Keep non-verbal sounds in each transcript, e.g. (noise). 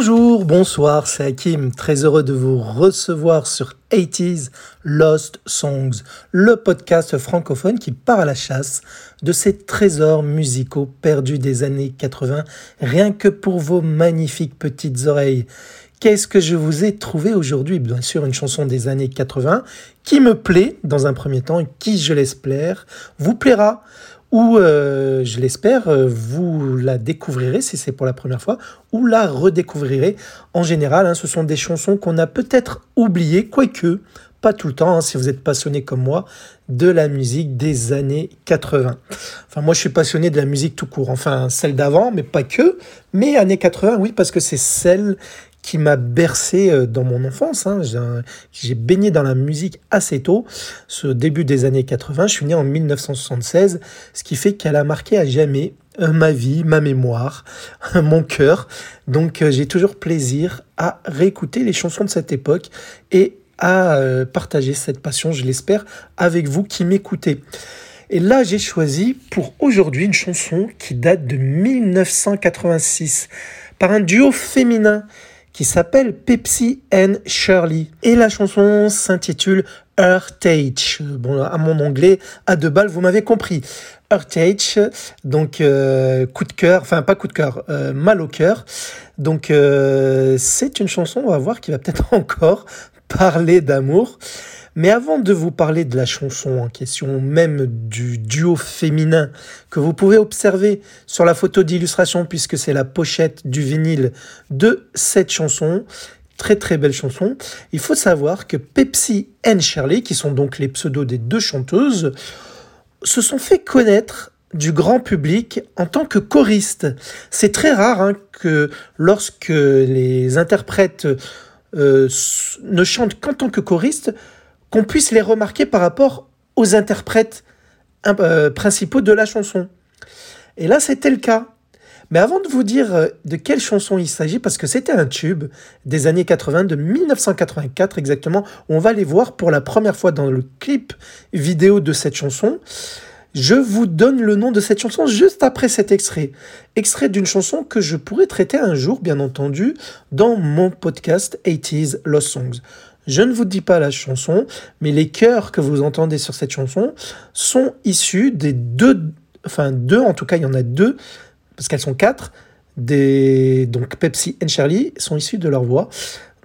Bonjour, bonsoir, c'est Hakim, très heureux de vous recevoir sur 80s Lost Songs, le podcast francophone qui part à la chasse de ces trésors musicaux perdus des années 80, rien que pour vos magnifiques petites oreilles. Qu'est-ce que je vous ai trouvé aujourd'hui? Bien sûr, une chanson des années 80 qui me plaît dans un premier temps et qui, je l'espère, vous plaira ou euh, je l'espère, euh, vous la découvrirez si c'est pour la première fois, ou la redécouvrirez. En général, hein, ce sont des chansons qu'on a peut-être oubliées, quoique pas tout le temps, hein, si vous êtes passionné comme moi, de la musique des années 80. Enfin, moi, je suis passionné de la musique tout court, enfin, celle d'avant, mais pas que. Mais années 80, oui, parce que c'est celle qui m'a bercé euh, dans mon enfance. Hein. J'ai baigné dans la musique assez tôt, ce début des années 80. Je suis né en 1976, ce qui fait qu'elle a marqué à jamais euh, ma vie, ma mémoire, (laughs) mon cœur. Donc euh, j'ai toujours plaisir à réécouter les chansons de cette époque et à partager cette passion, je l'espère, avec vous qui m'écoutez. Et là, j'ai choisi pour aujourd'hui une chanson qui date de 1986 par un duo féminin qui s'appelle Pepsi and Shirley. Et la chanson s'intitule Earthage. Bon, à mon anglais, à deux balles, vous m'avez compris. Earthage, donc euh, coup de cœur, enfin pas coup de cœur, euh, mal au cœur. Donc euh, c'est une chanson, on va voir, qui va peut-être (laughs) encore parler d'amour. Mais avant de vous parler de la chanson en question, même du duo féminin que vous pouvez observer sur la photo d'illustration, puisque c'est la pochette du vinyle de cette chanson, très très belle chanson, il faut savoir que Pepsi et Shirley, qui sont donc les pseudos des deux chanteuses, se sont fait connaître du grand public en tant que choristes. C'est très rare hein, que lorsque les interprètes euh, ne chantent qu'en tant que choristes, qu'on puisse les remarquer par rapport aux interprètes euh, principaux de la chanson. Et là, c'était le cas. Mais avant de vous dire euh, de quelle chanson il s'agit, parce que c'était un tube des années 80, de 1984 exactement, on va les voir pour la première fois dans le clip vidéo de cette chanson. Je vous donne le nom de cette chanson juste après cet extrait. Extrait d'une chanson que je pourrais traiter un jour, bien entendu, dans mon podcast 80s Lost Songs. Je ne vous dis pas la chanson, mais les chœurs que vous entendez sur cette chanson sont issus des deux, enfin deux, en tout cas il y en a deux, parce qu'elles sont quatre, des, donc Pepsi et Charlie sont issus de leur voix.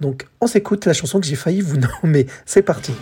Donc on s'écoute la chanson que j'ai failli vous (laughs) nommer. C'est parti.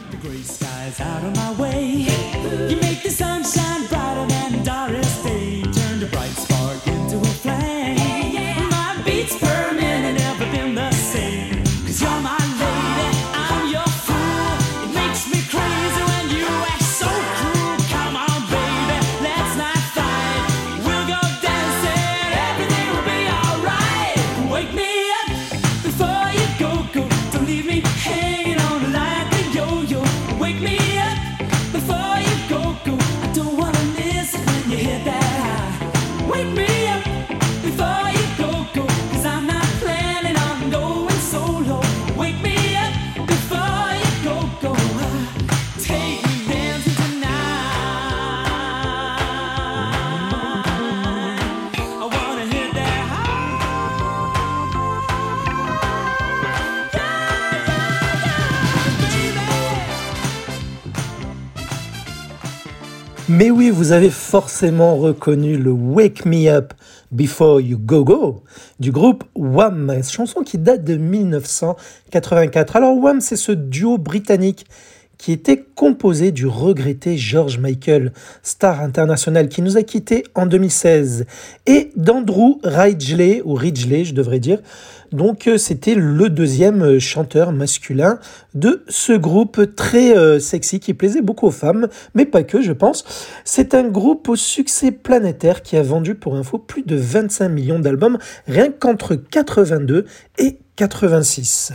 Mais oui, vous avez forcément reconnu le Wake Me Up Before You Go Go du groupe Wham, chanson qui date de 1984. Alors Wham, c'est ce duo britannique qui était composé du regretté George Michael, star international qui nous a quittés en 2016, et d'Andrew Ridgeley, ou Ridgeley je devrais dire, donc euh, c'était le deuxième euh, chanteur masculin de ce groupe très euh, sexy qui plaisait beaucoup aux femmes, mais pas que je pense. C'est un groupe au succès planétaire qui a vendu pour info plus de 25 millions d'albums rien qu'entre 82 et 86.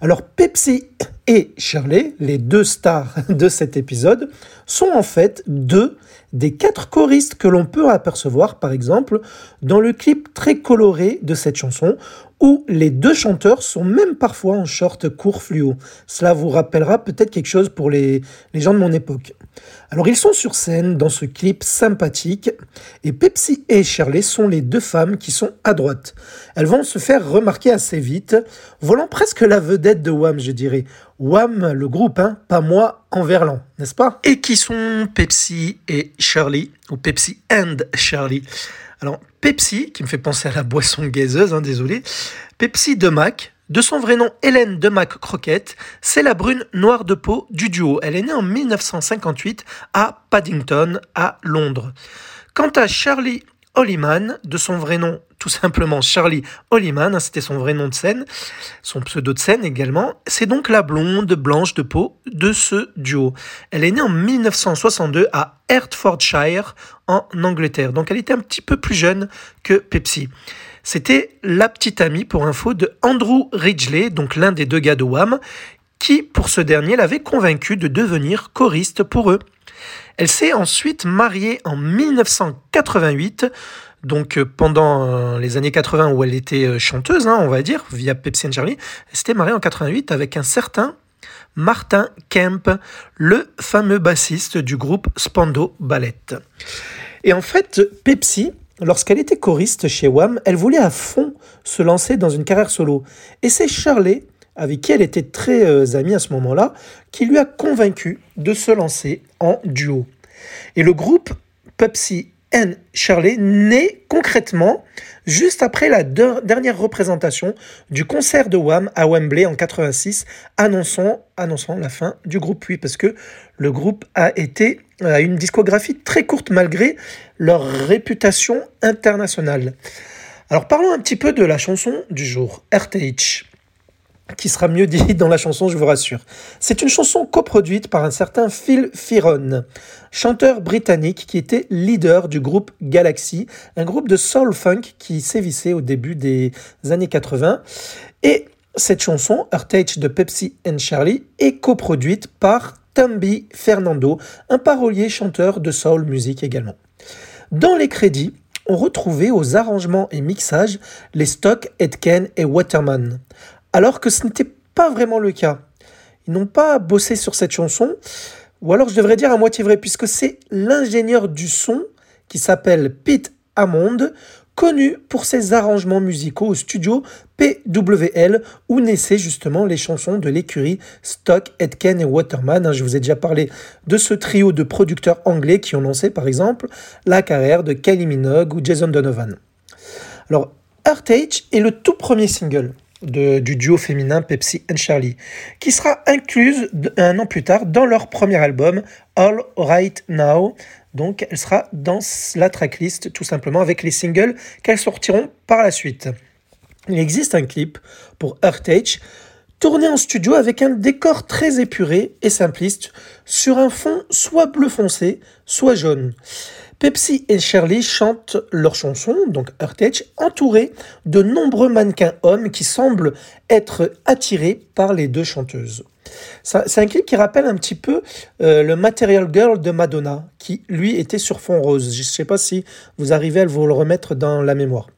Alors Pepsi et Shirley, les deux stars (laughs) de cet épisode, sont en fait deux des quatre choristes que l'on peut apercevoir par exemple dans le clip très coloré de cette chanson où les deux chanteurs sont même parfois en short court fluo. Cela vous rappellera peut-être quelque chose pour les, les, gens de mon époque. Alors ils sont sur scène dans ce clip sympathique et Pepsi et Shirley sont les deux femmes qui sont à droite. Elles vont se faire remarquer assez vite, volant presque la vedette de Wham je dirais. Wham le groupe, hein, pas moi en verlan, n'est-ce pas? Et qui sont Pepsi et Shirley, ou Pepsi and Shirley alors, Pepsi, qui me fait penser à la boisson gazeuse, hein, désolé, Pepsi de Mac, de son vrai nom Hélène de Mac Croquette, c'est la brune noire de peau du duo. Elle est née en 1958 à Paddington, à Londres. Quant à Charlie Hollyman, de son vrai nom tout simplement Charlie Hollyman, hein, c'était son vrai nom de scène, son pseudo de scène également. C'est donc la blonde blanche de peau de ce duo. Elle est née en 1962 à Hertfordshire en Angleterre, donc elle était un petit peu plus jeune que Pepsi. C'était la petite amie pour info de Andrew Ridgeley, donc l'un des deux gars de Wham, qui pour ce dernier l'avait convaincu de devenir choriste pour eux. Elle s'est ensuite mariée en 1988 donc euh, pendant euh, les années 80 où elle était euh, chanteuse, hein, on va dire, via Pepsi and Charlie, elle s'était mariée en 88 avec un certain Martin Kemp, le fameux bassiste du groupe Spando Ballet. Et en fait, Pepsi, lorsqu'elle était choriste chez Wham, elle voulait à fond se lancer dans une carrière solo. Et c'est Charlie, avec qui elle était très amie à ce moment-là, qui lui a convaincu de se lancer en duo. Et le groupe Pepsi Anne Shirley naît concrètement juste après la dernière représentation du concert de Wham à Wembley en 86, annonçant, la fin du groupe. Oui, parce que le groupe a été a une discographie très courte malgré leur réputation internationale. Alors parlons un petit peu de la chanson du jour, RTH qui sera mieux dit dans la chanson, je vous rassure. C'est une chanson coproduite par un certain Phil Firon, chanteur britannique qui était leader du groupe Galaxy, un groupe de soul funk qui sévissait au début des années 80. Et cette chanson, Heartache de Pepsi and Charlie, est coproduite par Tambi Fernando, un parolier chanteur de soul music également. Dans les crédits, on retrouvait aux arrangements et mixages les stocks Edken et Waterman alors que ce n'était pas vraiment le cas. Ils n'ont pas bossé sur cette chanson, ou alors je devrais dire à moitié vrai, puisque c'est l'ingénieur du son qui s'appelle Pete Hammond, connu pour ses arrangements musicaux au studio PWL, où naissaient justement les chansons de l'écurie Stock, Edken et Waterman. Hein, je vous ai déjà parlé de ce trio de producteurs anglais qui ont lancé par exemple la carrière de Kylie Minogue ou Jason Donovan. Alors, Heartache est le tout premier single du duo féminin Pepsi and Charlie, qui sera incluse un an plus tard dans leur premier album All Right Now. Donc elle sera dans la tracklist tout simplement avec les singles qu'elles sortiront par la suite. Il existe un clip pour Earth tourné en studio avec un décor très épuré et simpliste sur un fond soit bleu foncé, soit jaune. Pepsi et Shirley chantent leur chanson, donc Earth entourés de nombreux mannequins hommes qui semblent être attirés par les deux chanteuses. C'est un clip qui rappelle un petit peu euh, le Material Girl de Madonna, qui lui était sur fond rose. Je ne sais pas si vous arrivez à vous le remettre dans la mémoire.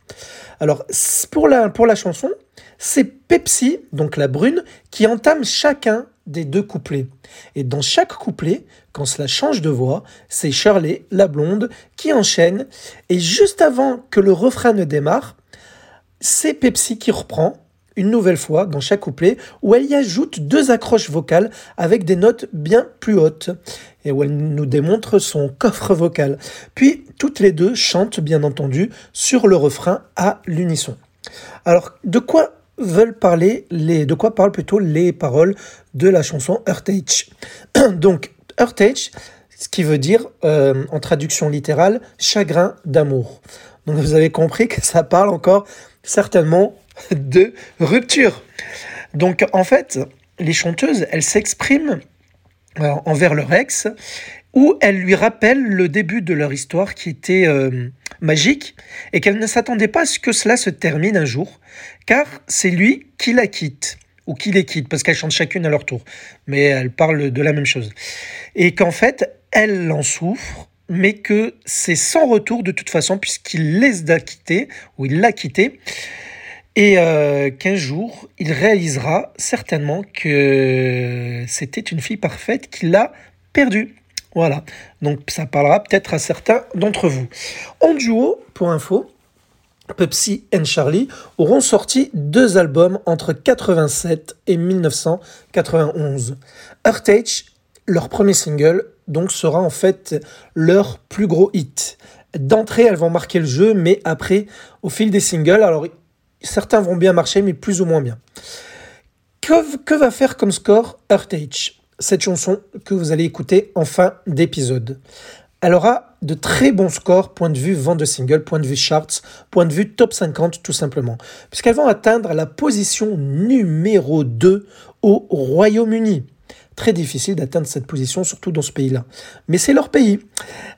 Alors, pour la, pour la chanson, c'est Pepsi, donc la brune, qui entame chacun des deux couplets. Et dans chaque couplet, quand cela change de voix, c'est Shirley, la blonde, qui enchaîne. Et juste avant que le refrain ne démarre, c'est Pepsi qui reprend une nouvelle fois dans chaque couplet, où elle y ajoute deux accroches vocales avec des notes bien plus hautes, et où elle nous démontre son coffre vocal. Puis toutes les deux chantent bien entendu sur le refrain à l'unisson. Alors de quoi veulent parler les, de quoi parlent plutôt les paroles de la chanson Earthage. (clears throat) Donc, Earthage, ce qui veut dire, euh, en traduction littérale, chagrin d'amour. Donc, vous avez compris que ça parle encore certainement de rupture. Donc, en fait, les chanteuses, elles s'expriment euh, envers leur ex où elles lui rappellent le début de leur histoire qui était euh, magique et qu'elles ne s'attendaient pas à ce que cela se termine un jour, car c'est lui qui la quitte ou qui les quitte, parce qu'elles chantent chacune à leur tour, mais elles parlent de la même chose. Et qu'en fait, elle en souffre, mais que c'est sans retour de toute façon, puisqu'il laisse la quitter, ou il l'a quitté, et euh, qu'un jour, il réalisera certainement que c'était une fille parfaite qu'il a perdue. Voilà, donc ça parlera peut-être à certains d'entre vous. En duo, pour info, Pepsi et Charlie auront sorti deux albums entre 87 et 1991. Earthage, leur premier single, donc sera en fait leur plus gros hit. D'entrée, elles vont marquer le jeu, mais après, au fil des singles, alors certains vont bien marcher, mais plus ou moins bien. Que, que va faire comme score Earthage? Cette chanson que vous allez écouter en fin d'épisode. Elle aura de très bons scores, point de vue vente de single, point de vue charts, point de vue top 50 tout simplement, puisqu'elles vont atteindre la position numéro 2 au Royaume-Uni. Très difficile d'atteindre cette position, surtout dans ce pays-là. Mais c'est leur pays.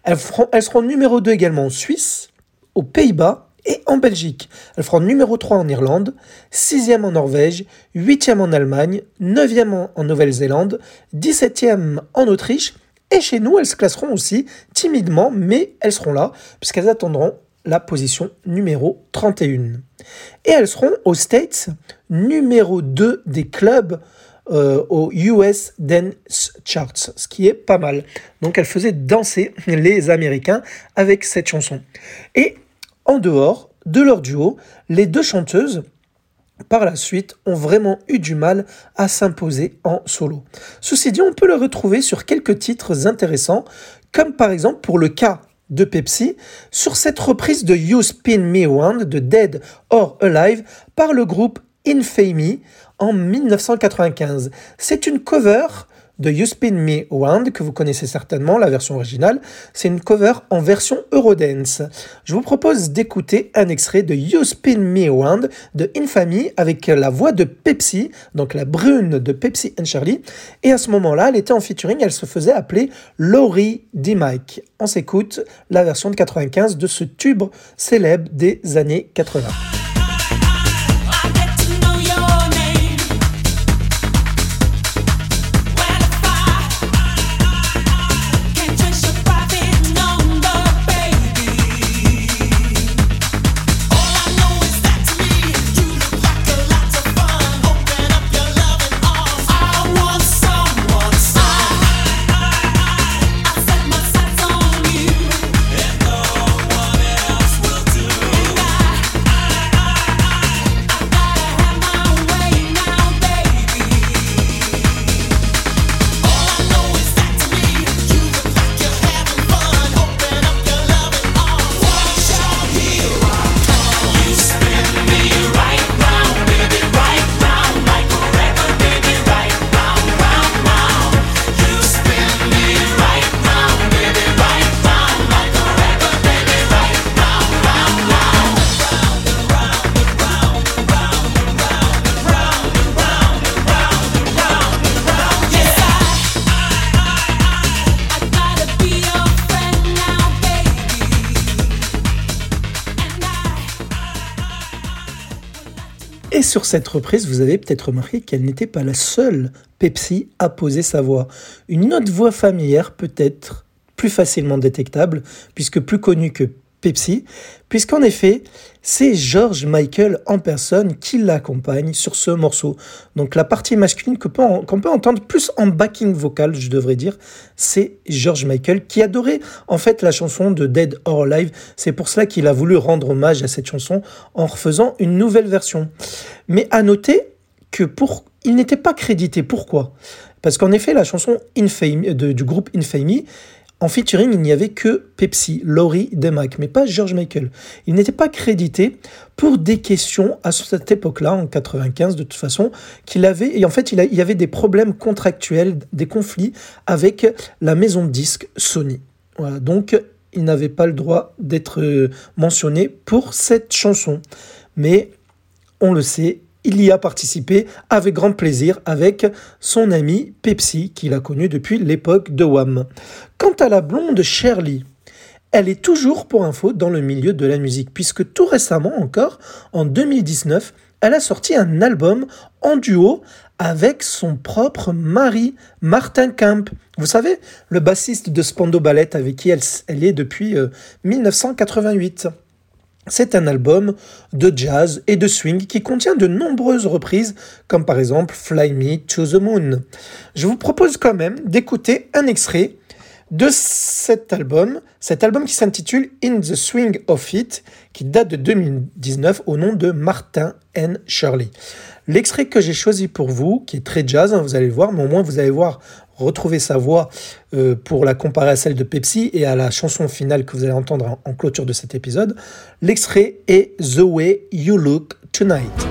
Elles, elles seront numéro 2 également en Suisse, aux Pays-Bas et en Belgique. Elle fera numéro 3 en Irlande, 6e en Norvège, 8e en Allemagne, 9e en Nouvelle-Zélande, 17e en Autriche. Et chez nous, elles se classeront aussi timidement, mais elles seront là, puisqu'elles attendront la position numéro 31. Et elles seront aux States numéro 2 des clubs euh, au US Dance Charts, ce qui est pas mal. Donc elles faisaient danser les Américains avec cette chanson. Et en dehors de leur duo, les deux chanteuses, par la suite, ont vraiment eu du mal à s'imposer en solo. Ceci dit, on peut le retrouver sur quelques titres intéressants, comme par exemple pour le cas de Pepsi, sur cette reprise de You Spin Me One de Dead or Alive par le groupe Infamy en 1995. C'est une cover de You Spin Me Round, que vous connaissez certainement, la version originale. C'est une cover en version Eurodance. Je vous propose d'écouter un extrait de You Spin Me Round de Infamy avec la voix de Pepsi, donc la brune de Pepsi and Charlie. Et à ce moment-là, elle était en featuring, elle se faisait appeler Laurie D. Mike. On s'écoute la version de 95 de ce tube célèbre des années 80. Sur cette reprise, vous avez peut-être remarqué qu'elle n'était pas la seule Pepsi à poser sa voix. Une autre voix familière peut-être plus facilement détectable, puisque plus connue que Pepsi, puisqu'en effet, c'est George Michael en personne qui l'accompagne sur ce morceau. Donc la partie masculine qu'on peut, entendre plus en backing vocal, je devrais dire, c'est George Michael qui adorait en fait la chanson de Dead or Alive. C'est pour cela qu'il a voulu rendre hommage à cette chanson en refaisant une nouvelle version. Mais à noter que pour il n'était pas crédité. Pourquoi? Parce qu'en effet, la chanson du groupe Infamy En featuring, il n'y avait que Pepsi, Laurie Demac, mais pas George Michael. Il n'était pas crédité pour des questions à cette époque-là, en 95 de toute façon, qu'il avait, et en fait, il, y avait des problèmes contractuels, des conflits avec la maison de disques Sony. Donc il n'avait pas le droit d'être euh, mentionné pour cette chanson. Mais on le sait, il y a participé avec grand plaisir avec son ami Pepsi, qu'il a connu depuis l'époque de Wham. Quant à la blonde Shirley, elle est toujours pour info dans le milieu de la musique, puisque tout récemment encore, en 2019, elle a sorti un album en duo avec son propre mari, Martin Kemp. Vous savez, le bassiste de Spando Ballet avec qui elle, est depuis 1988. C'est un album de jazz et de swing qui contient de nombreuses reprises, comme par exemple Fly Me to the Moon. Je vous propose quand même d'écouter un extrait de cet album, cet album qui s'intitule In the Swing of It, qui date de 2019 au nom de Martin N. Shirley. L'extrait que j'ai choisi pour vous, qui est très jazz, hein, vous allez le voir, mais au moins vous allez voir retrouver sa voix euh, pour la comparer à celle de Pepsi et à la chanson finale que vous allez entendre en, clôture de cet épisode. L'extrait est The Way You Look Tonight.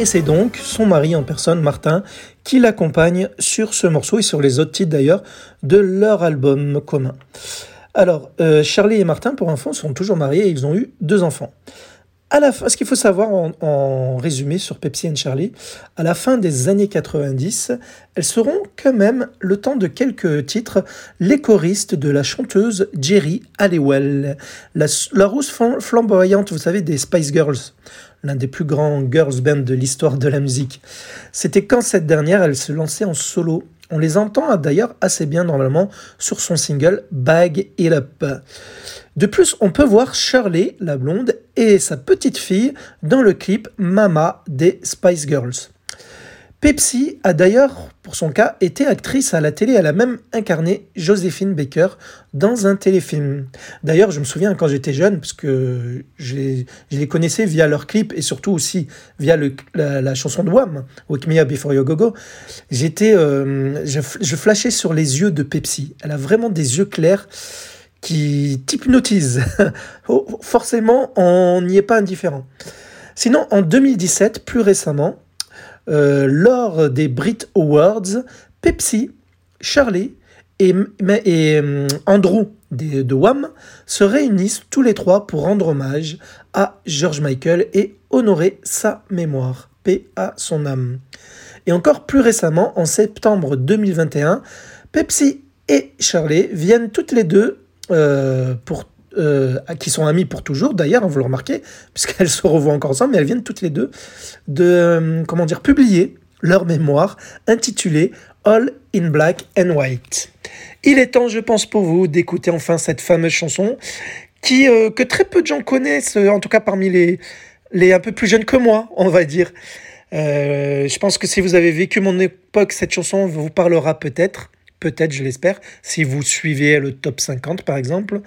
Et c'est donc son mari en personne, Martin, qui l'accompagne sur ce morceau et sur les autres titres d'ailleurs de leur album commun. Alors, euh, Charlie et Martin, pour info, sont toujours mariés et ils ont eu deux enfants. À la fin, ce qu'il faut savoir en, résumé sur Pepsi Charlie, à la fin des années 90, elles seront quand même, le temps de quelques titres, les choristes de la chanteuse Jerry Halliwell, la, la rousse flamboyante, vous savez, des Spice Girls l'un des plus grands girls bands de l'histoire de la musique. C'était quand cette dernière, elle se lançait en solo. On les entend d'ailleurs assez bien normalement sur son single Bag It Up. De plus, on peut voir Shirley, la blonde, et sa petite fille dans le clip Mama des Spice Girls. Pepsi a d'ailleurs, pour son cas, été actrice à la télé. Elle a même incarné Joséphine Baker dans un téléfilm. D'ailleurs, je me souviens quand j'étais jeune, parce que je les, connaissais via leur clip et surtout aussi via la, chanson de Wham, Wake Me Up Before You Go Go. J'étais, euh, je flashais sur les yeux de Pepsi. Elle a vraiment des yeux clairs qui. (laughs) Oh, forcément, on n'y est pas indifférent. Sinon, en 2017, plus récemment, euh, lors des Brit Awards, Pepsi, Charlie et, euh, Andrew de, de Wham se réunissent tous les trois pour rendre hommage à George Michael et honorer sa mémoire. Paix à son âme. Et encore plus récemment, en septembre 2021, Pepsi et Charlie viennent toutes les deux euh, pour euh, qui sont amies pour toujours d'ailleurs, hein, vous le remarquez, (laughs) puisqu'elles se revoient encore ensemble, mais elles viennent toutes les deux de, euh, comment dire, publier leur mémoire intitulée All in Black and White. Il est temps, je pense, pour vous d'écouter enfin cette fameuse chanson qui, que très peu de gens connaissent, en tout cas parmi les, les un peu plus jeunes que moi, (laughs) on va dire. je pense que si vous avez vécu mon époque, cette chanson vous parlera peut-être peut-être, je l'espère, si vous suivez le top 50 par exemple,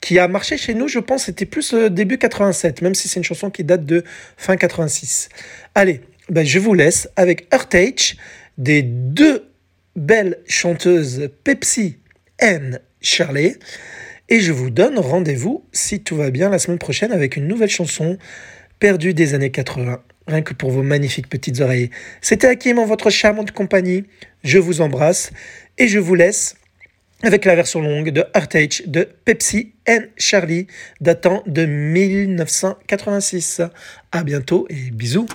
qui a marché chez nous, je pense, c'était plus euh, début 87, même si c'est une chanson qui date de fin 86. Allez, ben, je vous laisse avec Earthage, des deux belles chanteuses Pepsi and Shirley, et je vous donne rendez-vous, si tout va bien, la semaine prochaine avec une nouvelle chanson perdue des années 80 rien que pour vos magnifiques petites oreilles. C'était Hakim en votre charmante compagnie. Je vous embrasse et je vous laisse avec la version longue de Artage de Pepsi and Charlie datant de 1986. À bientôt et bisous.